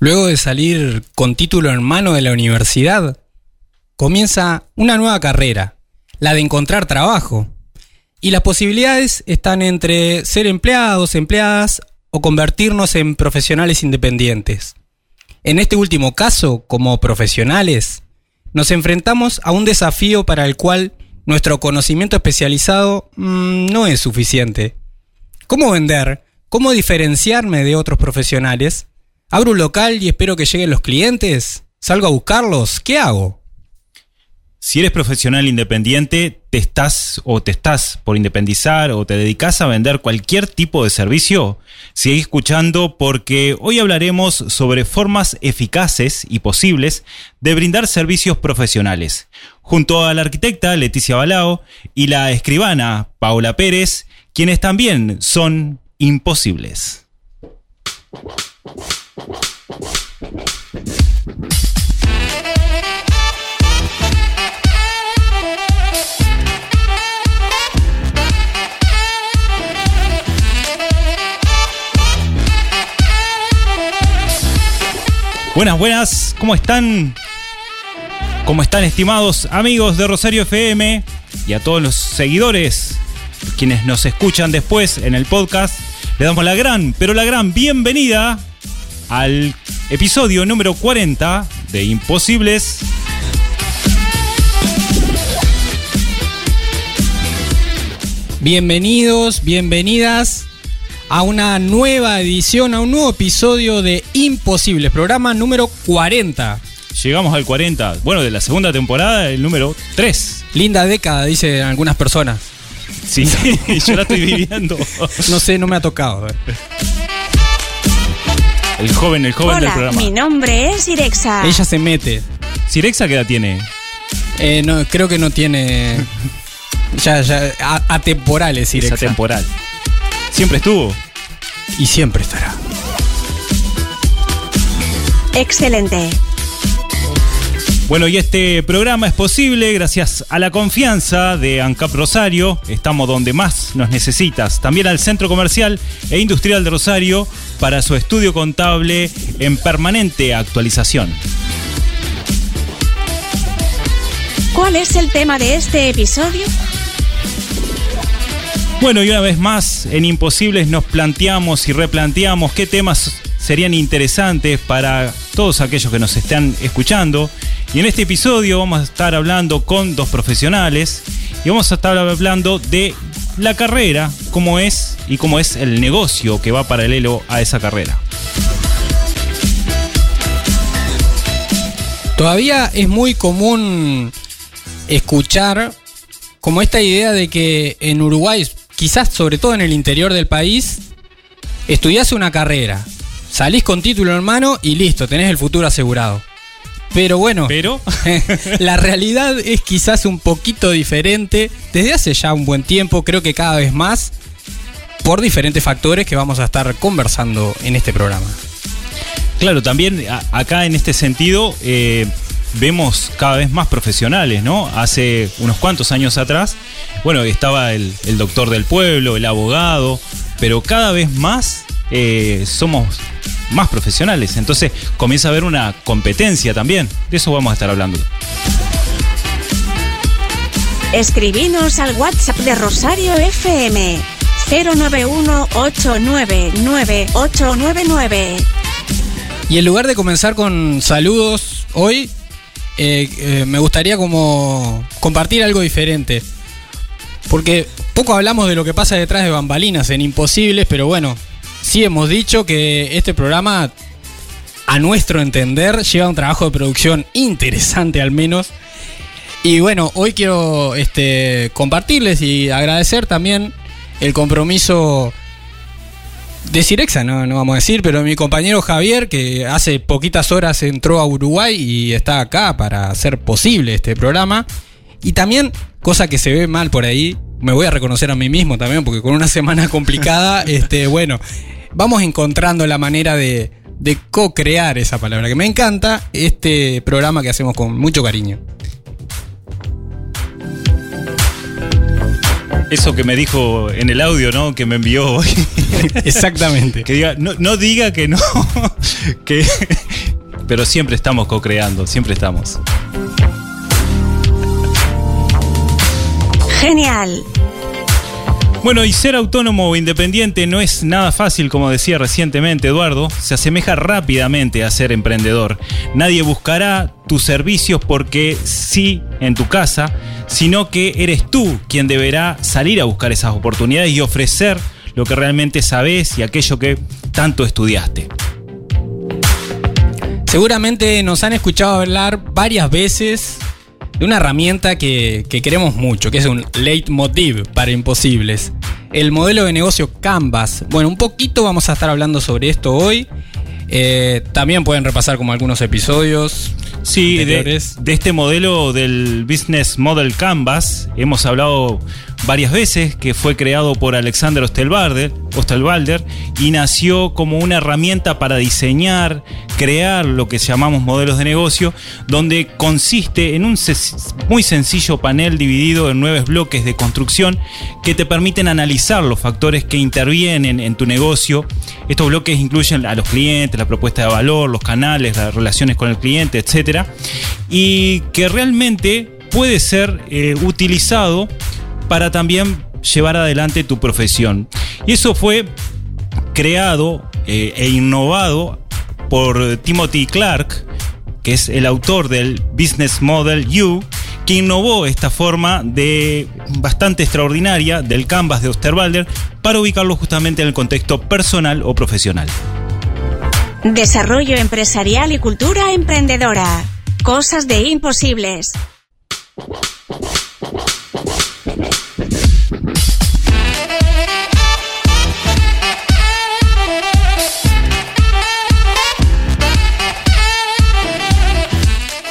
Luego de salir con título en mano de la universidad, comienza una nueva carrera, la de encontrar trabajo. Y las posibilidades están entre ser empleados, empleadas o convertirnos en profesionales independientes. En este último caso, como profesionales, nos enfrentamos a un desafío para el cual nuestro conocimiento especializado mm, no es suficiente. ¿Cómo vender? ¿Cómo diferenciarme de otros profesionales? ¿Abro un local y espero que lleguen los clientes? ¿Salgo a buscarlos? ¿Qué hago? Si eres profesional independiente, te estás o te estás por independizar o te dedicas a vender cualquier tipo de servicio, sigue escuchando porque hoy hablaremos sobre formas eficaces y posibles de brindar servicios profesionales. Junto a la arquitecta Leticia Balao y la escribana Paula Pérez, quienes también son imposibles. Buenas, buenas, ¿cómo están? ¿Cómo están estimados amigos de Rosario FM y a todos los seguidores, quienes nos escuchan después en el podcast? Le damos la gran, pero la gran bienvenida al episodio número 40 de Imposibles. Bienvenidos, bienvenidas a una nueva edición, a un nuevo episodio de Imposibles, programa número 40. Llegamos al 40, bueno, de la segunda temporada, el número 3. Linda década, dicen algunas personas. Sí, yo la estoy viviendo. No sé, no me ha tocado. El joven, el joven del Hola, programa. mi nombre es Irexa. Ella se mete. ¿Sirexa qué edad tiene? Eh, no, creo que no tiene. Ya, ya, a- atemporales, Es Irexa. atemporal. Siempre estuvo. Y siempre estará. Excelente. Bueno, y este programa es posible gracias a la confianza de ANCAP Rosario. Estamos donde más nos necesitas. También al Centro Comercial e Industrial de Rosario para su estudio contable en permanente actualización. ¿Cuál es el tema de este episodio? Bueno, y una vez más, en Imposibles nos planteamos y replanteamos qué temas serían interesantes para todos aquellos que nos están escuchando. Y en este episodio vamos a estar hablando con dos profesionales y vamos a estar hablando de la carrera, cómo es y cómo es el negocio que va paralelo a esa carrera. Todavía es muy común escuchar como esta idea de que en Uruguay, quizás sobre todo en el interior del país, estudiás una carrera, salís con título en mano y listo, tenés el futuro asegurado. Pero bueno, Pero la realidad es quizás un poquito diferente. Desde hace ya un buen tiempo, creo que cada vez más, por diferentes factores que vamos a estar conversando en este programa. Claro, también a- acá en este sentido eh, vemos cada vez más profesionales, ¿no? Hace unos cuantos años atrás, bueno, estaba el, el doctor del pueblo, el abogado, pero cada vez más eh, somos más profesionales. Entonces comienza a haber una competencia también. De eso vamos a estar hablando. Escribinos al WhatsApp de Rosario FM 091-899-899. Y en lugar de comenzar con saludos hoy, eh, eh, me gustaría como compartir algo diferente. Porque poco hablamos de lo que pasa detrás de bambalinas en Imposibles, pero bueno, sí hemos dicho que este programa, a nuestro entender, lleva un trabajo de producción interesante al menos. Y bueno, hoy quiero este, compartirles y agradecer también el compromiso de Cirexa, no, no vamos a decir, pero mi compañero Javier, que hace poquitas horas entró a Uruguay y está acá para hacer posible este programa. Y también, cosa que se ve mal por ahí, me voy a reconocer a mí mismo también, porque con una semana complicada, este, bueno, vamos encontrando la manera de, de co-crear esa palabra, que me encanta este programa que hacemos con mucho cariño. Eso que me dijo en el audio, ¿no? Que me envió hoy. Exactamente. Que diga, no, no diga que no, que, pero siempre estamos co-creando, siempre estamos. Genial. Bueno, y ser autónomo o independiente no es nada fácil, como decía recientemente Eduardo, se asemeja rápidamente a ser emprendedor. Nadie buscará tus servicios porque sí en tu casa, sino que eres tú quien deberá salir a buscar esas oportunidades y ofrecer lo que realmente sabes y aquello que tanto estudiaste. Seguramente nos han escuchado hablar varias veces de una herramienta que, que queremos mucho, que es un leitmotiv para imposibles. El modelo de negocio Canvas. Bueno, un poquito vamos a estar hablando sobre esto hoy. Eh, también pueden repasar como algunos episodios. Sí, de, de este modelo del Business Model Canvas hemos hablado varias veces que fue creado por Alexander Osterwalder y nació como una herramienta para diseñar, crear lo que llamamos modelos de negocio, donde consiste en un muy sencillo panel dividido en nueve bloques de construcción que te permiten analizar los factores que intervienen en tu negocio. Estos bloques incluyen a los clientes, la propuesta de valor, los canales, las relaciones con el cliente, etcétera, y que realmente puede ser eh, utilizado para también llevar adelante tu profesión. Y eso fue creado eh, e innovado por Timothy Clark, que es el autor del Business Model U, que innovó esta forma de bastante extraordinaria del canvas de Osterwalder para ubicarlo justamente en el contexto personal o profesional. Desarrollo empresarial y cultura emprendedora. Cosas de imposibles.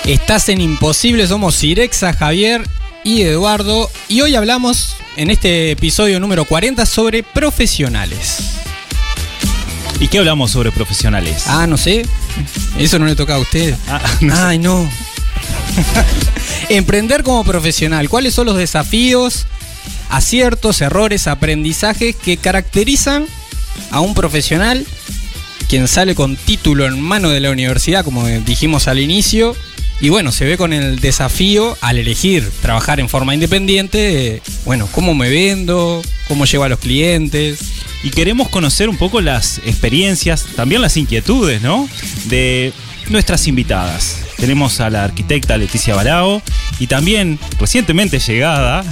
Estás en Imposible, somos Sirexa, Javier y Eduardo. Y hoy hablamos en este episodio número 40 sobre profesionales. ¿Y qué hablamos sobre profesionales? Ah, no sé. Eso no le toca a usted. Ah, no sé. Ay, no. Emprender como profesional. ¿Cuáles son los desafíos, aciertos, errores, aprendizajes que caracterizan a un profesional quien sale con título en mano de la universidad, como dijimos al inicio? Y bueno, se ve con el desafío al elegir trabajar en forma independiente, de, bueno, cómo me vendo, cómo llevo a los clientes. Y queremos conocer un poco las experiencias, también las inquietudes, ¿no? De nuestras invitadas. Tenemos a la arquitecta Leticia Barao y también recientemente llegada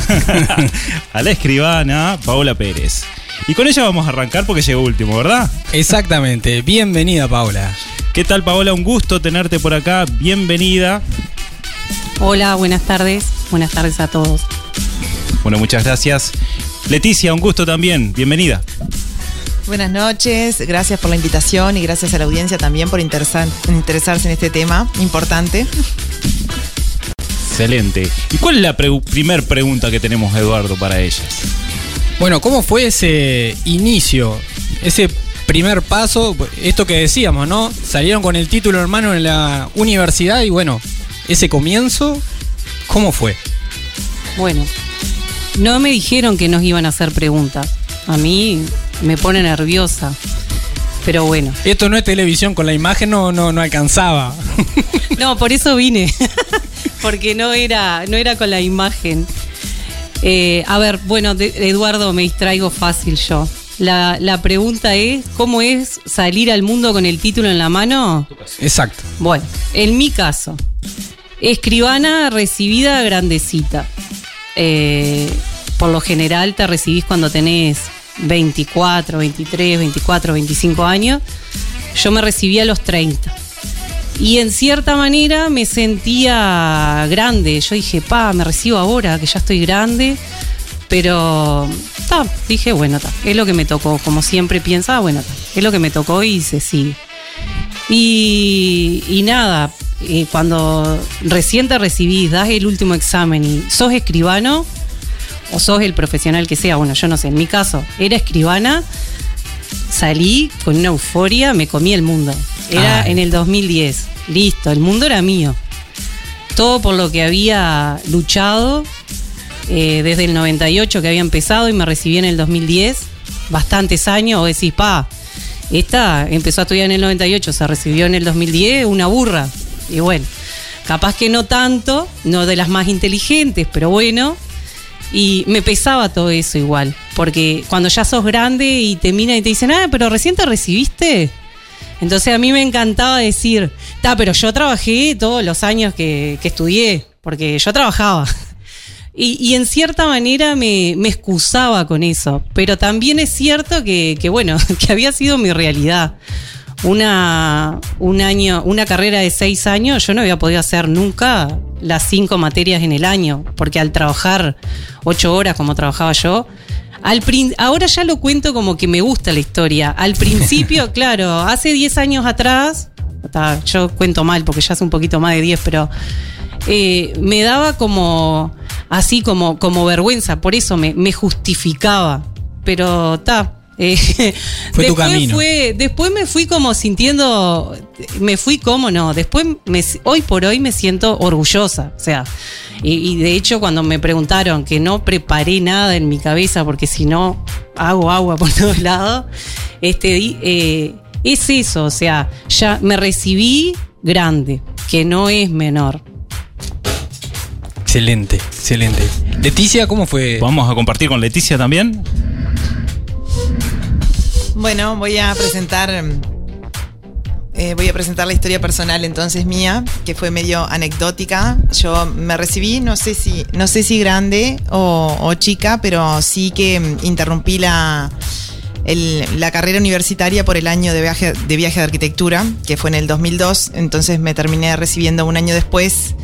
a la escribana Paola Pérez. Y con ella vamos a arrancar porque llegó último, ¿verdad? Exactamente. Bienvenida, Paula. ¿Qué tal Paola? Un gusto tenerte por acá. Bienvenida. Hola, buenas tardes. Buenas tardes a todos. Bueno, muchas gracias. Leticia, un gusto también. Bienvenida. Buenas noches, gracias por la invitación y gracias a la audiencia también por interesar- interesarse en este tema importante. Excelente. ¿Y cuál es la pre- primer pregunta que tenemos, Eduardo, para ellas? Bueno, ¿cómo fue ese inicio? Ese primer paso, esto que decíamos, ¿no? Salieron con el título hermano en la universidad y bueno, ese comienzo, ¿cómo fue? Bueno, no me dijeron que nos iban a hacer preguntas. A mí me pone nerviosa. Pero bueno. Esto no es televisión, con la imagen no, no, no alcanzaba. No, por eso vine. Porque no era, no era con la imagen. Eh, a ver, bueno, de- Eduardo, me distraigo fácil yo. La, la pregunta es, ¿cómo es salir al mundo con el título en la mano? Exacto. Bueno, en mi caso, escribana recibida grandecita. Eh, por lo general te recibís cuando tenés 24, 23, 24, 25 años. Yo me recibí a los 30. Y en cierta manera me sentía grande. Yo dije, pa, me recibo ahora, que ya estoy grande. Pero, ta, dije, bueno, ta, es lo que me tocó. Como siempre piensa, bueno, ta, es lo que me tocó y se sigue. Y, y nada, eh, cuando recién te recibís, das el último examen y sos escribano, o sos el profesional que sea, bueno, yo no sé, en mi caso, era escribana, salí con una euforia, me comí el mundo. Era Ay. en el 2010, listo, el mundo era mío. Todo por lo que había luchado eh, desde el 98 que había empezado y me recibí en el 2010, bastantes años, o decís, pa, Esta empezó a estudiar en el 98, se recibió en el 2010, una burra. Y bueno, capaz que no tanto, no de las más inteligentes, pero bueno. Y me pesaba todo eso igual, porque cuando ya sos grande y te miran y te dicen, ah, pero recién te recibiste. Entonces a mí me encantaba decir, ta, pero yo trabajé todos los años que, que estudié, porque yo trabajaba. Y, y en cierta manera me, me excusaba con eso, pero también es cierto que, que, bueno, que había sido mi realidad. Una, un año, una carrera de seis años, yo no había podido hacer nunca las cinco materias en el año, porque al trabajar ocho horas como trabajaba yo, al ahora ya lo cuento como que me gusta la historia. Al principio, claro, hace 10 años atrás, yo cuento mal porque ya hace un poquito más de 10, pero eh, me daba como así como, como vergüenza, por eso me, me justificaba. Pero está. Fue tu camino. después me fui como sintiendo, me fui como no, después me, hoy por hoy me siento orgullosa, o sea, y, y de hecho cuando me preguntaron que no preparé nada en mi cabeza porque si no hago agua por todos lados, este, di- eh, es eso, o sea, ya me recibí grande, que no es menor. Excelente, excelente. Leticia, ¿cómo fue? Vamos a compartir con Leticia también. Bueno, voy a presentar. eh, voy a presentar la historia personal entonces mía, que fue medio anecdótica. Yo me recibí, no sé si, no sé si grande o, chica, pero sí que mm, interrumpí la, la carrera universitaria por el año de viaje, de viaje de arquitectura, que fue en el 2002. Entonces me terminé recibiendo un año después.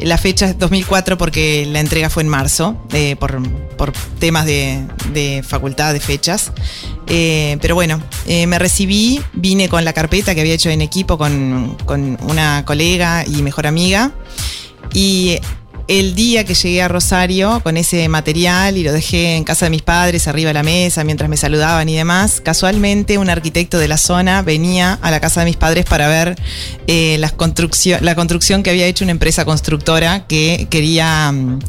La fecha es 2004 porque la entrega fue en marzo, eh, por, por temas de, de facultad de fechas. Eh, pero bueno, eh, me recibí, vine con la carpeta que había hecho en equipo con, con una colega y mejor amiga. Y el día que llegué a Rosario con ese material y lo dejé en casa de mis padres, arriba de la mesa, mientras me saludaban y demás, casualmente un arquitecto de la zona venía a la casa de mis padres para ver eh, las construccio- la construcción que había hecho una empresa constructora que quería mm,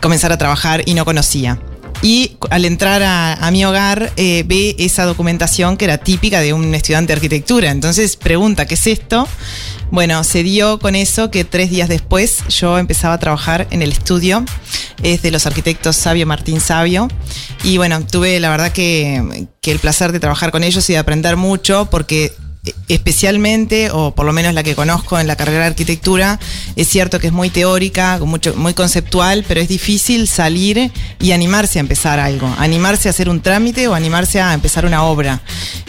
comenzar a trabajar y no conocía. Y al entrar a, a mi hogar eh, ve esa documentación que era típica de un estudiante de arquitectura. Entonces pregunta, ¿qué es esto? Bueno, se dio con eso que tres días después yo empezaba a trabajar en el estudio. Es de los arquitectos Sabio Martín Sabio. Y bueno, tuve la verdad que, que el placer de trabajar con ellos y de aprender mucho porque especialmente, o por lo menos la que conozco en la carrera de arquitectura, es cierto que es muy teórica, mucho, muy conceptual, pero es difícil salir y animarse a empezar algo, animarse a hacer un trámite o animarse a empezar una obra.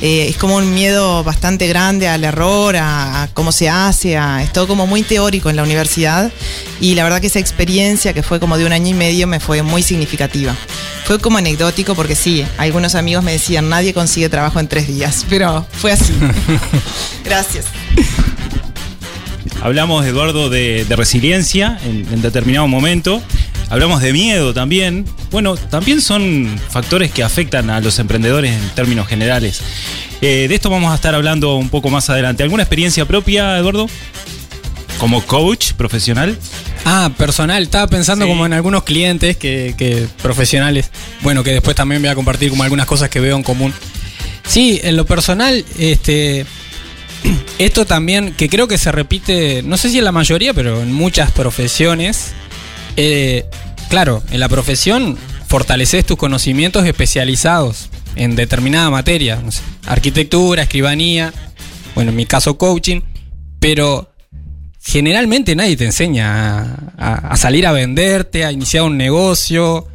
Eh, es como un miedo bastante grande al error, a, a cómo se hace, a, es todo como muy teórico en la universidad y la verdad que esa experiencia que fue como de un año y medio me fue muy significativa. Fue como anecdótico porque sí, algunos amigos me decían, nadie consigue trabajo en tres días, pero fue así. Gracias. Hablamos, Eduardo, de, de resiliencia en, en determinado momento. Hablamos de miedo también. Bueno, también son factores que afectan a los emprendedores en términos generales. Eh, de esto vamos a estar hablando un poco más adelante. ¿Alguna experiencia propia, Eduardo? Como coach profesional. Ah, personal. Estaba pensando Sí. como en algunos clientes que, que profesionales. Bueno, que después también voy a compartir como algunas cosas que veo en común. Sí, en lo personal, este. Esto también, que creo que se repite, no sé si en la mayoría, pero en muchas profesiones. eh, claro, en la profesión fortaleces tus conocimientos especializados en determinada materia. no sé, arquitectura, escribanía, bueno, en mi caso coaching. Pero generalmente nadie te enseña a, a- a salir a venderte, a iniciar un negocio,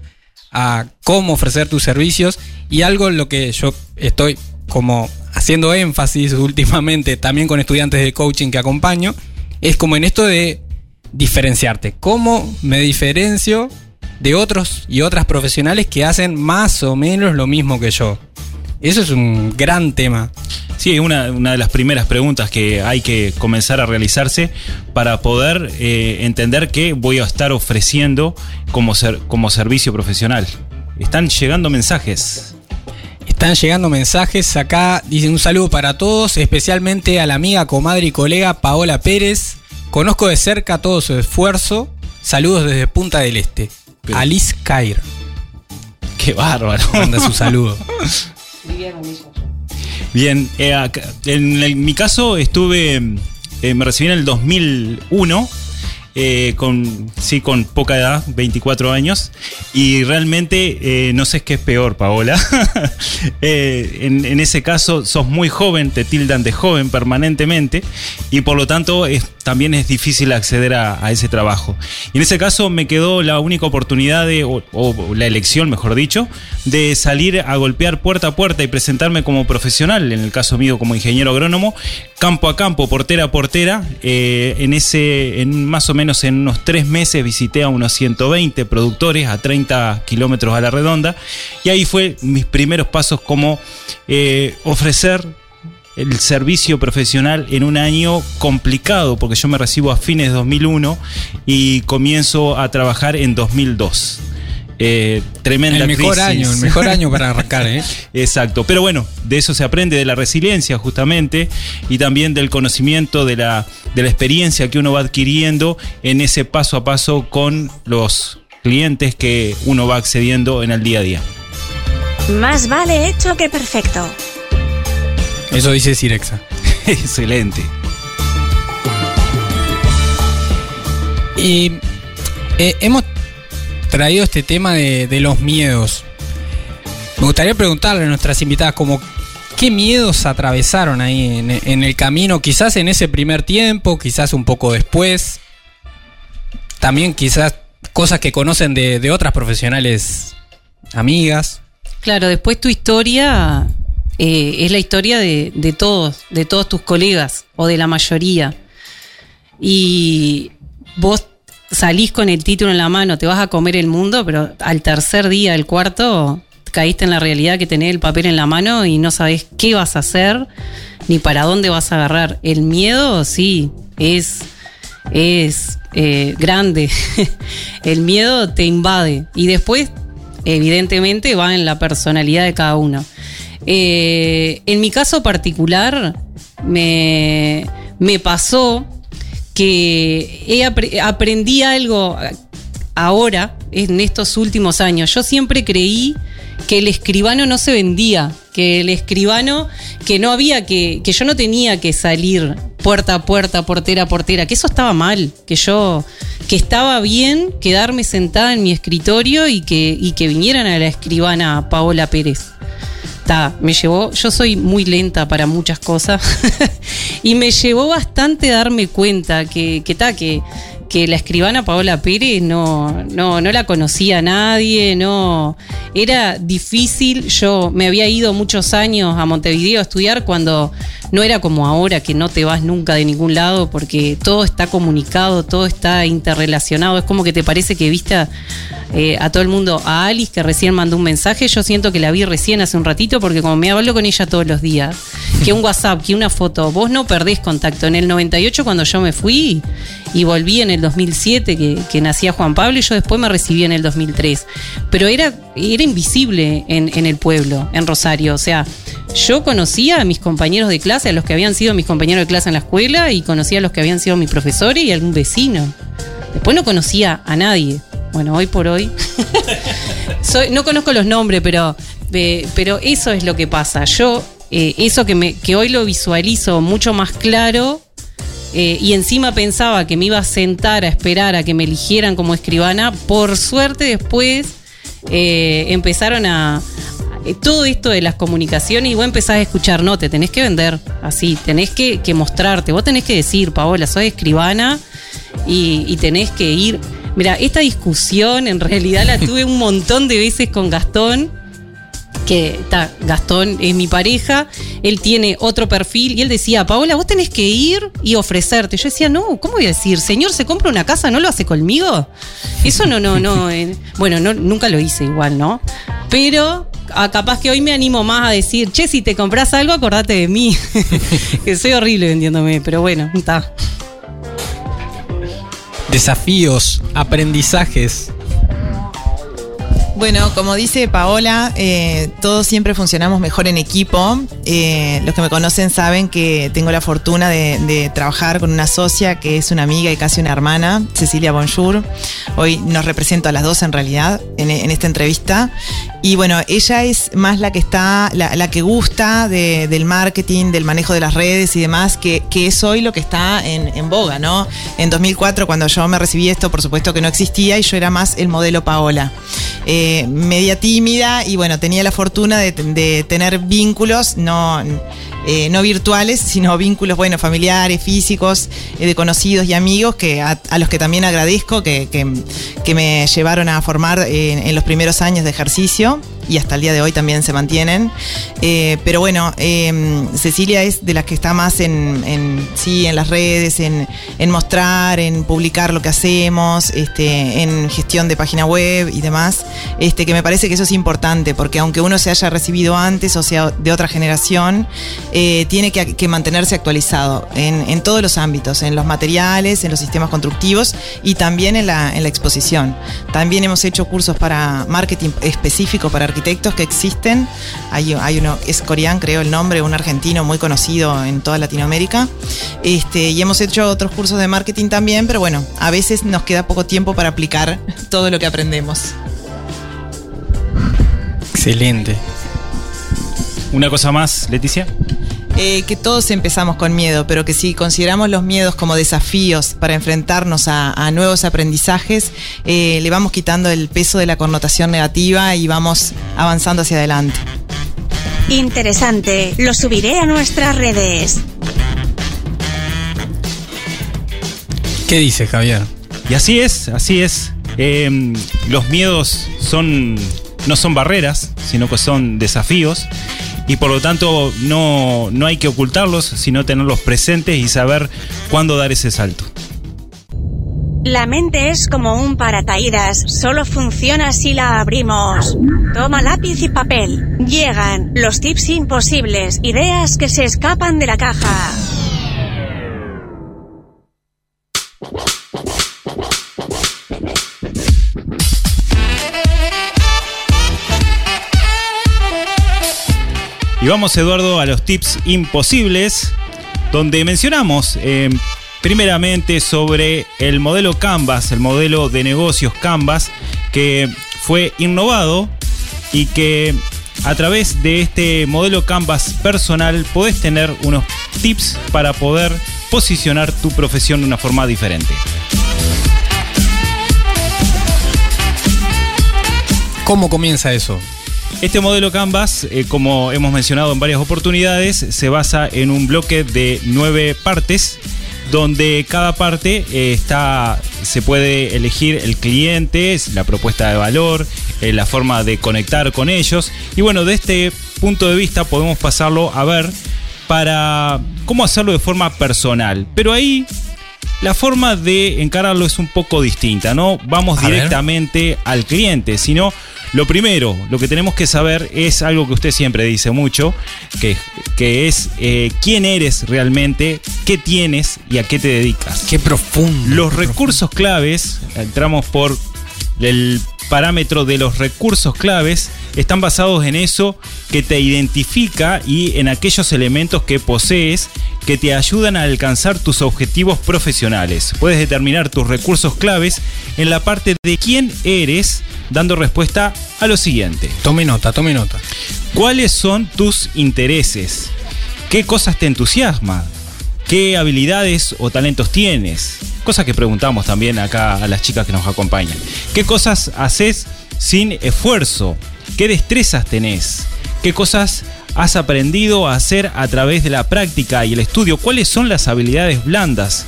a cómo ofrecer tus servicios. Y algo en lo que yo estoy como haciendo énfasis últimamente, también con estudiantes de coaching que acompaño, es como en esto de diferenciarte. ¿Cómo me diferencio de otros y otras profesionales que hacen más o menos lo mismo que yo? Eso es un gran tema. Sí, es una, una de las primeras preguntas que hay que comenzar a realizarse para poder eh, entender qué voy a estar ofreciendo como, ser, como servicio profesional. Están llegando mensajes. Están llegando mensajes acá. Dicen un saludo para todos, especialmente a la amiga, comadre y colega Paola Pérez. Conozco de cerca todo su esfuerzo. Saludos desde Punta del Este. Pero- Alice Cair Qué bárbaro. manda su saludo. Bien, eh, en, el- mi caso estuve, eh, me recibí en el 2001. Eh, con, sí, con poca edad, 24 años, y realmente eh, no sé qué es peor, Paola. Eh, en, en ese caso, sos muy joven, te tildan de joven permanentemente, y por lo tanto es- también es difícil acceder a, ese trabajo. Y en ese caso me quedó la única oportunidad, de, o, o la elección, mejor dicho, de salir a golpear puerta a puerta y presentarme como profesional, en el caso mío como ingeniero agrónomo, campo a campo, portera a portera. Eh, en ese, en más o menos en unos tres meses visité a unos 120 productores a 30 kilómetros a la redonda, y ahí fue mis primeros pasos como eh, ofrecer el servicio profesional en un año complicado, porque yo me recibo a fines de 2001 y comienzo a trabajar en 2002. Eh, tremenda El mejor crisis. año, el mejor año para arrancar, ¿eh? Exacto, pero bueno, de eso se aprende, de la resiliencia justamente, y también del conocimiento, de la, de la experiencia que uno va adquiriendo en ese paso a paso con los clientes que uno va accediendo en el día a día. Más vale hecho que perfecto. Eso dice Cirexa. Excelente. Y eh, hemos traído este tema de, de los miedos. Me gustaría preguntarle a nuestras invitadas como qué miedos atravesaron ahí en, en el camino, quizás en ese primer tiempo, quizás un poco después. También quizás cosas que conocen de, de otras profesionales amigas. Claro, después tu historia eh, es la historia de, todos, de todos tus colegas o de la mayoría. Y vos salís con el título en la mano, te vas a comer el mundo, pero al tercer día, el cuarto, caíste en la realidad que tenés el papel en la mano y no sabés qué vas a hacer ni para dónde vas a agarrar. El miedo, sí, es, es eh, grande. el miedo te invade y después evidentemente va en la personalidad de cada uno. Eh, en mi caso particular, me, me pasó que he apre- aprendí algo ahora, en estos últimos años. Yo siempre creí que el escribano no se vendía, que el escribano, que no había que, que yo no tenía que salir puerta a puerta, portera a portera, que eso estaba mal, que yo, que estaba bien quedarme sentada en mi escritorio y que, y que vinieran a la escribana Paola Pérez. Me llevó, yo soy muy lenta para muchas cosas y me llevó bastante darme cuenta que, que, ta, que, que la escribana Paola Pérez no, no, no la conocía a nadie, no era difícil. Yo me había ido muchos años a Montevideo a estudiar cuando no era como ahora que no te vas nunca de ningún lado porque todo está comunicado, todo está interrelacionado. Es como que te parece que viste a, eh, a todo el mundo, a Alice que recién mandó un mensaje. Yo siento que la vi recién hace un ratito porque como me hablo con ella todos los días, que un WhatsApp, que una foto, vos no perdés contacto. En el 98 cuando yo me fui y volví en el 2007 que, que nacía Juan Pablo y yo después me recibí en el 2003. Pero era, era invisible en, en el pueblo, en Rosario. O sea, yo conocía a mis compañeros de clase, a los que habían sido mis compañeros de clase en la escuela y conocía a los que habían sido mis profesores y algún vecino. Después no conocía a nadie. Bueno, hoy por hoy. Soy, no conozco los nombres, pero, pero eso es lo que pasa. Yo, eh, eso que, me, que hoy lo visualizo mucho más claro eh, y encima pensaba que me iba a sentar a esperar a que me eligieran como escribana, por suerte después eh, empezaron a... eh, Todo esto de las comunicaciones y vos empezás a escuchar, no, te tenés que vender así, tenés que, mostrarte, vos tenés que decir, Paola, soy escribana y, y tenés que ir. Mira, esta discusión en realidad la tuve un montón de veces con Gastón, que está, Gastón es mi pareja, él tiene otro perfil y él decía, Paola, vos tenés que ir y ofrecerte. Yo decía, no, ¿cómo voy a decir? Señor, se compra una casa, ¿no lo hace conmigo? Eso no, no, no. eh, bueno, no, nunca lo hice igual, ¿no? Pero a capaz que hoy me animo más a decir, che, si te compras algo, acordate de mí. que soy horrible vendiéndome, pero bueno, está. Desafíos, aprendizajes. Bueno, como dice Paola, eh, todos siempre funcionamos mejor en equipo. Eh, los que me conocen saben que tengo la fortuna de, trabajar con una socia que es una amiga y casi una hermana, Cecilia Bonjour. Hoy nos represento a las dos en realidad en esta entrevista. Y bueno, ella es más la que está, la, que gusta de- del marketing, del manejo de las redes y demás, que, que es hoy lo que está en, en boga, ¿no? En 2004, cuando yo me recibí esto, por supuesto que no existía y yo era más el modelo Paola. Eh, media tímida y bueno, tenía la fortuna de, de tener vínculos, no, eh, no virtuales, sino vínculos, bueno, familiares, físicos, eh, de conocidos y amigos, que a, los que también agradezco que, que- me llevaron a formar en, en los primeros años de ejercicio y hasta el día de hoy también se mantienen. Eh, pero bueno, eh, Cecilia es de las que está más en, en- sí, en las redes, en, en mostrar, en publicar lo que hacemos, este, en gestión de página web y demás, este, que me parece que eso es importante, porque aunque uno se haya recibido antes o sea de otra generación, eh, tiene que, que mantenerse actualizado en, en todos los ámbitos, en los materiales, en los sistemas constructivos y también en la, en la exposición. También hemos hecho cursos para marketing específico para arquitectos que existen. Hay, hay uno, es Corián, creo el nombre, un argentino muy conocido en toda Latinoamérica. Este, y hemos hecho otros cursos de marketing también, pero bueno, a veces nos queda poco tiempo para aplicar todo lo que aprendemos. Excelente. Una cosa más, Leticia. Eh, que todos empezamos con miedo, pero que si consideramos los miedos como desafíos para enfrentarnos a, a nuevos aprendizajes, eh, le vamos quitando el peso de la connotación negativa y vamos avanzando hacia adelante. Interesante, lo subiré a nuestras redes. ¿Qué dice Javier? Y así es, así es. Eh, los miedos son no son barreras, sino que son desafíos. Y por lo tanto no, no hay que ocultarlos, sino tenerlos presentes y saber cuándo dar ese salto. La mente es como un paracaídas, solo funciona si la abrimos. Toma lápiz y papel. Llegan los tips imposibles, ideas que se escapan de la caja. Y vamos, Eduardo, a los tips imposibles, donde mencionamos eh, primeramente sobre el modelo Canvas, el modelo de negocios Canvas, que fue innovado y que a través de este modelo Canvas personal podés tener unos tips para poder posicionar tu profesión de una forma diferente. ¿Cómo comienza eso? Este modelo Canvas, eh, como hemos mencionado en varias oportunidades, se basa en un bloque de nueve partes, donde cada parte eh, está, se puede elegir el cliente, la propuesta de valor, eh, la forma de conectar con ellos. Y bueno, de este punto de vista podemos pasarlo a ver para cómo hacerlo de forma personal. Pero ahí la forma de encararlo es un poco distinta, no vamos A ver. directamente al cliente, sino lo primero, lo que tenemos que saber es algo que usted siempre dice mucho, que, que es eh, quién eres realmente, qué tienes y a qué te dedicas. Qué profundo. Los qué recursos claves, entramos por el parámetro de los recursos claves, están basados en eso que te identifica y en aquellos elementos que posees que te ayudan a alcanzar tus objetivos profesionales. Puedes determinar tus recursos claves en la parte de quién eres, dando respuesta a lo siguiente. Tome nota, tome nota. ¿Cuáles son tus intereses? ¿Qué cosas te entusiasman? ¿Qué habilidades o talentos tienes? Cosas que preguntamos también acá a las chicas que nos acompañan. ¿Qué cosas haces sin esfuerzo? ¿Qué destrezas tenés? ¿Qué cosas has aprendido a hacer a través de la práctica y el estudio? ¿Cuáles son las habilidades blandas?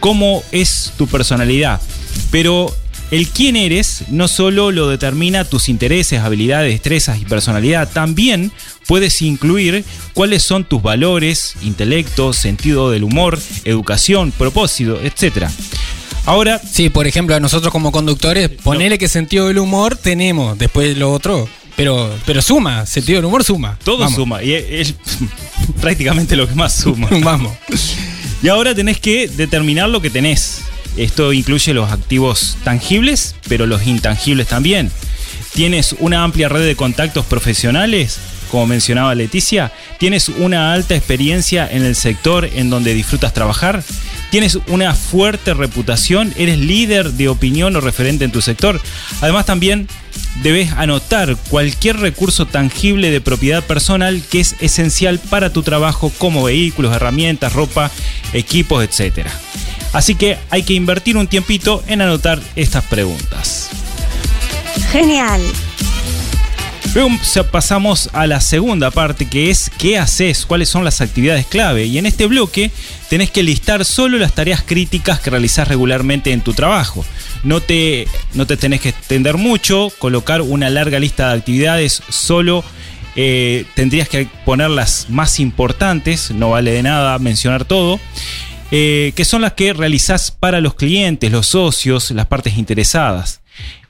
¿Cómo es tu personalidad? Pero el quién eres no solo lo determina tus intereses, habilidades, destrezas y personalidad, también puedes incluir cuáles son tus valores, intelecto, sentido del humor, educación, propósito, etc. Ahora, Sí, por ejemplo, a nosotros como conductores, ponele que sentido del humor tenemos, después lo otro, pero, pero suma, sentido del humor suma. todo Vamos. suma y es, es prácticamente lo que más suma. Vamos. Y ahora tenés que determinar lo que tenés. Esto incluye los activos tangibles, pero los intangibles también. Tienes una amplia red de contactos profesionales, como mencionaba Leticia. Tienes una alta experiencia en el sector en donde disfrutas trabajar. Tienes una fuerte reputación. Eres líder de opinión o referente en tu sector. Además también debes anotar cualquier recurso tangible de propiedad personal que es esencial para tu trabajo como vehículos, herramientas, ropa, equipos, etc. Así que hay que invertir un tiempito en anotar estas preguntas. Genial. Luego pasamos a la segunda parte que es qué haces, cuáles son las actividades clave. Y en este bloque tenés que listar solo las tareas críticas que realizás regularmente en tu trabajo. No te, no te tenés que extender mucho, colocar una larga lista de actividades solo. Eh, tendrías que poner las más importantes, no vale de nada mencionar todo. Eh, que son las que realizás para los clientes, los socios, las partes interesadas.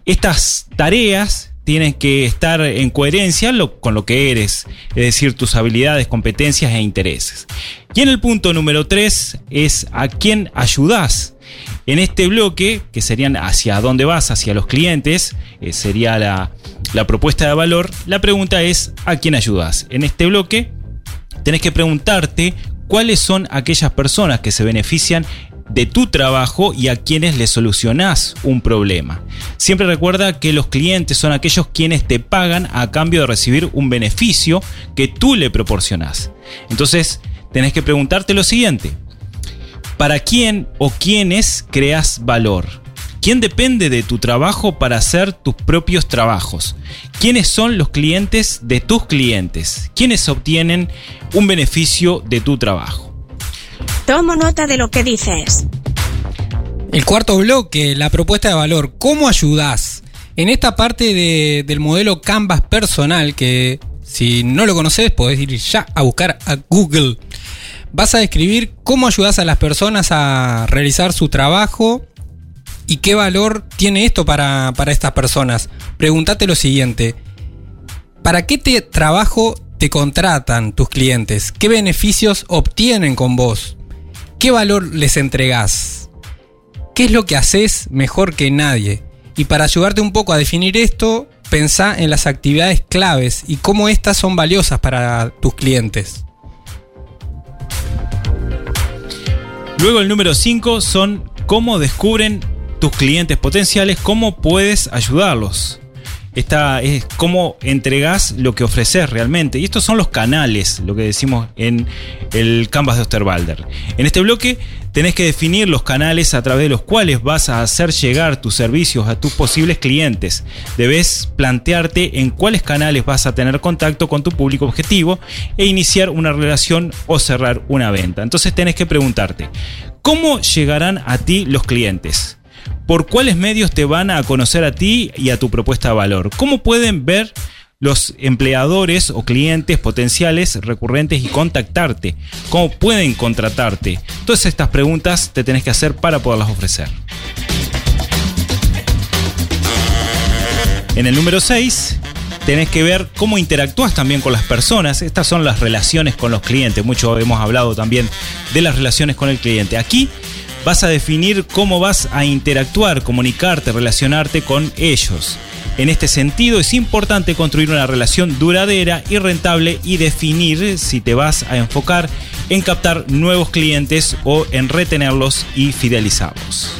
Estas tareas tienes que estar en coherencia con lo que eres, es decir, tus habilidades, competencias e intereses. Y en el punto número 3 es a quién ayudas. En este bloque, que serían hacia dónde vas, hacia los clientes, eh, sería la, la propuesta de valor, la pregunta es a quién ayudas. En este bloque tenés que preguntarte cuáles son aquellas personas que se benefician de tu trabajo y a quienes le solucionás un problema. Siempre recuerda que los clientes son aquellos quienes te pagan a cambio de recibir un beneficio que tú le proporcionás. Entonces, tenés que preguntarte lo siguiente. ¿Para quién o quiénes creas valor? ¿Quién depende de tu trabajo para hacer tus propios trabajos? ¿Quiénes son los clientes de tus clientes? ¿Quiénes obtienen un beneficio de tu trabajo? Tomo nota de lo que dices. El cuarto bloque, la propuesta de valor. ¿Cómo ayudas? En esta parte del modelo Canvas personal, que si no lo conoces, podés ir ya a buscar a Google. Vas a describir cómo ayudas a las personas a realizar su trabajo y qué valor tiene esto para, para estas personas. Pregúntate lo siguiente. ¿Para qué te trabajo te contratan tus clientes? ¿Qué beneficios obtienen con vos? ¿Qué valor les entregás? ¿Qué es lo que haces mejor que nadie? Y para ayudarte un poco a definir esto, pensá en las actividades claves y cómo estas son valiosas para tus clientes. Luego el número 5 son cómo descubren tus clientes potenciales, cómo puedes ayudarlos. Esta es cómo entregas lo que ofreces realmente. Y estos son los canales, lo que decimos en el Canvas de Osterwalder. En este bloque tenés que definir los canales a través de los cuales vas a hacer llegar tus servicios a tus posibles clientes. Debes plantearte en cuáles canales vas a tener contacto con tu público objetivo e iniciar una relación o cerrar una venta. Entonces tenés que preguntarte, ¿cómo llegarán a ti los clientes? Por cuáles medios te van a conocer a ti y a tu propuesta de valor. ¿Cómo pueden ver los empleadores o clientes potenciales recurrentes y contactarte? ¿Cómo pueden contratarte? Todas estas preguntas te tenés que hacer para poderlas ofrecer. En el número 6 tenés que ver cómo interactúas también con las personas. Estas son las relaciones con los clientes. Mucho hemos hablado también de las relaciones con el cliente. Aquí vas a definir cómo vas a interactuar, comunicarte, relacionarte con ellos. En este sentido es importante construir una relación duradera y rentable y definir si te vas a enfocar en captar nuevos clientes o en retenerlos y fidelizarlos.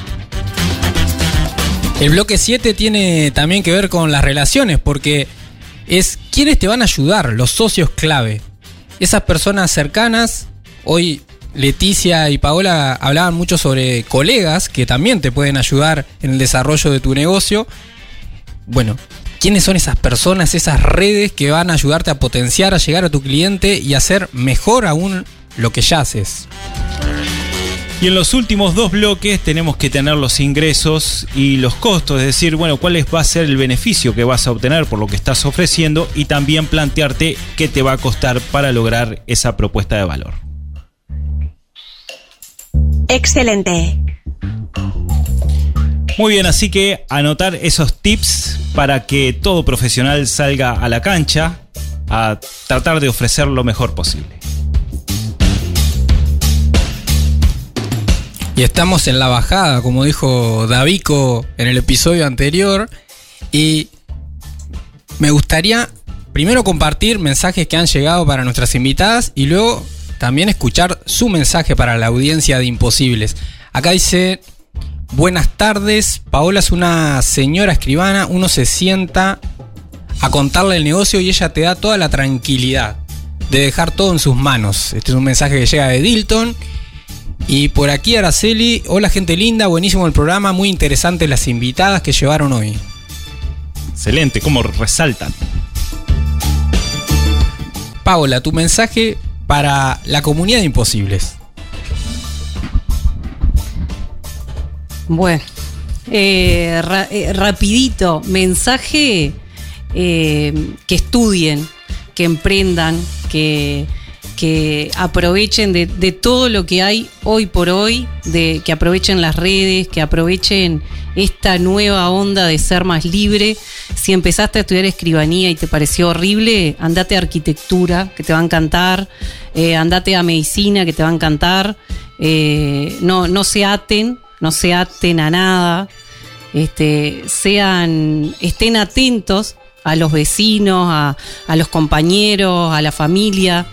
El bloque 7 tiene también que ver con las relaciones porque es quiénes te van a ayudar, los socios clave. Esas personas cercanas, hoy Leticia y Paola hablaban mucho sobre colegas que también te pueden ayudar en el desarrollo de tu negocio. Bueno, ¿quiénes son esas personas, esas redes que van a ayudarte a potenciar, a llegar a tu cliente y hacer mejor aún lo que ya haces? Y en los últimos dos bloques tenemos que tener los ingresos y los costos, es decir, bueno, cuál va a ser el beneficio que vas a obtener por lo que estás ofreciendo y también plantearte qué te va a costar para lograr esa propuesta de valor. Excelente. Muy bien, así que anotar esos tips para que todo profesional salga a la cancha a tratar de ofrecer lo mejor posible. Y estamos en la bajada, como dijo Davico en el episodio anterior. Y me gustaría primero compartir mensajes que han llegado para nuestras invitadas y luego también escuchar su mensaje para la audiencia de Imposibles. Acá dice, buenas tardes, Paola es una señora escribana, uno se sienta a contarle el negocio y ella te da toda la tranquilidad de dejar todo en sus manos. Este es un mensaje que llega de Dilton. Y por aquí Araceli, hola gente linda, buenísimo el programa, muy interesante las invitadas que llevaron hoy. Excelente, como resaltan. Paola, tu mensaje para la comunidad de imposibles. Bueno, eh, eh, rapidito, mensaje eh, que estudien, que emprendan, que, que aprovechen de, todo lo que hay hoy por hoy, de, que aprovechen las redes, que aprovechen esta nueva onda de ser más libre. Si empezaste a estudiar escribanía y te pareció horrible, andate a arquitectura, que te va a encantar, eh, andate a medicina, que te va a encantar. Eh, no, no se aten, no se aten a nada. Este, sean, estén atentos a los vecinos, a, a los compañeros, a la familia,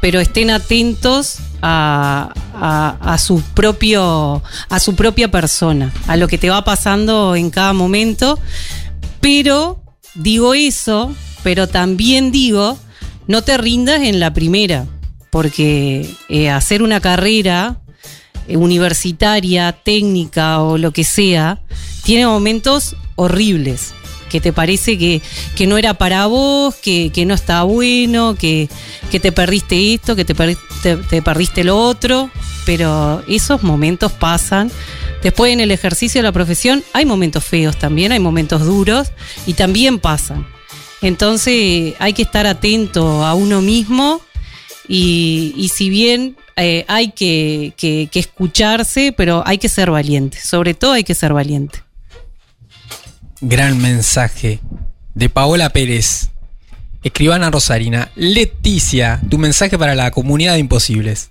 pero estén atentos a, a- su propio, a su propia persona, a lo que te va pasando en cada momento. Pero digo eso, pero también digo, no te rindas en la primera, porque eh, hacer una carrera eh, universitaria, técnica o lo que sea, tiene momentos horribles, que te parece que, que no era para vos, que, que no está bueno, que, que te perdiste esto, que te, te perdiste lo otro, pero esos momentos pasan. Después en el ejercicio de la profesión hay momentos feos también, hay momentos duros y también pasan. Entonces hay que estar atento a uno mismo y, y si bien eh, hay que, que- que escucharse, pero hay que ser valiente. Sobre todo hay que ser valiente. Gran mensaje de Paola Pérez, escribana rosarina. Leticia, tu mensaje para la comunidad de imposibles.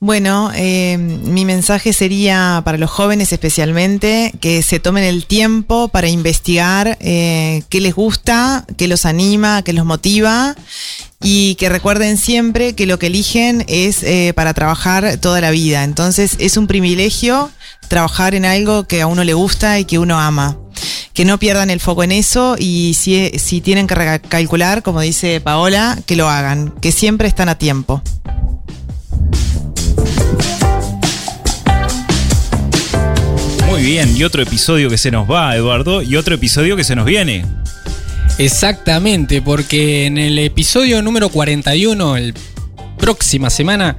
Bueno, eh, mi mensaje sería para los jóvenes especialmente que se tomen el tiempo para investigar eh, qué les gusta, qué los anima, qué los motiva y que recuerden siempre que lo que eligen es eh, para trabajar toda la vida. Entonces es un privilegio trabajar en algo que a uno le gusta y que uno ama. Que no pierdan el foco en eso y si, si tienen que recalcular, como dice Paola, que lo hagan, que siempre están a tiempo. Muy bien, y otro episodio que se nos va, Eduardo, y otro episodio que se nos viene. Exactamente, porque en el episodio número 41, el próxima semana,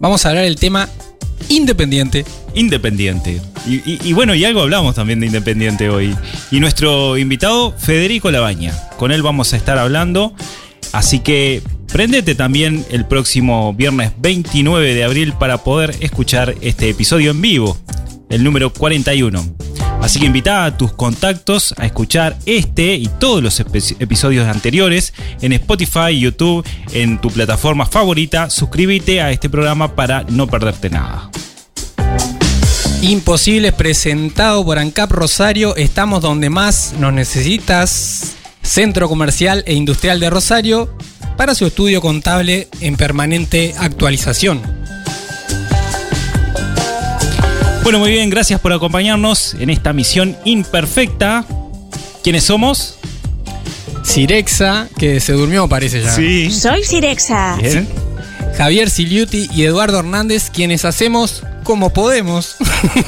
vamos a hablar del tema independiente. Independiente. Y, bueno, y algo hablamos también de Independiente hoy. Y nuestro invitado, Federico Labaña. Con él vamos a estar hablando. Así que prendete también el próximo viernes 29 de abril para poder escuchar este episodio en vivo, el número 41. Así que invita a tus contactos a escuchar este y todos los epi- episodios anteriores en Spotify, YouTube, en tu plataforma favorita. Suscríbete a este programa para no perderte nada. Imposibles presentado por ANCAP Rosario. Estamos donde más nos necesitas. Centro Comercial e Industrial de Rosario para su estudio contable en permanente actualización. Bueno, muy bien, gracias por acompañarnos en esta misión imperfecta. ¿Quiénes somos? Cirexa, que se durmió parece ya. Soy Sirexa. Bien. Javier Siliuti y Eduardo Hernández, quienes hacemos como podemos,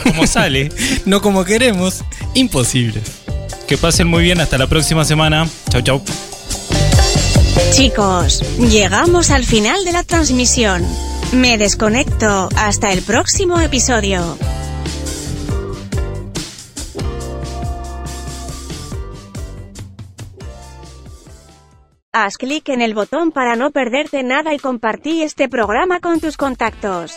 ¿Cómo sale? no como queremos, imposibles. Que pasen muy bien, hasta la próxima semana. Chau, chau. Chicos, llegamos al final de la transmisión. Me desconecto. Hasta el próximo episodio. Haz clic en el botón para no perderte nada y compartí este programa con tus contactos.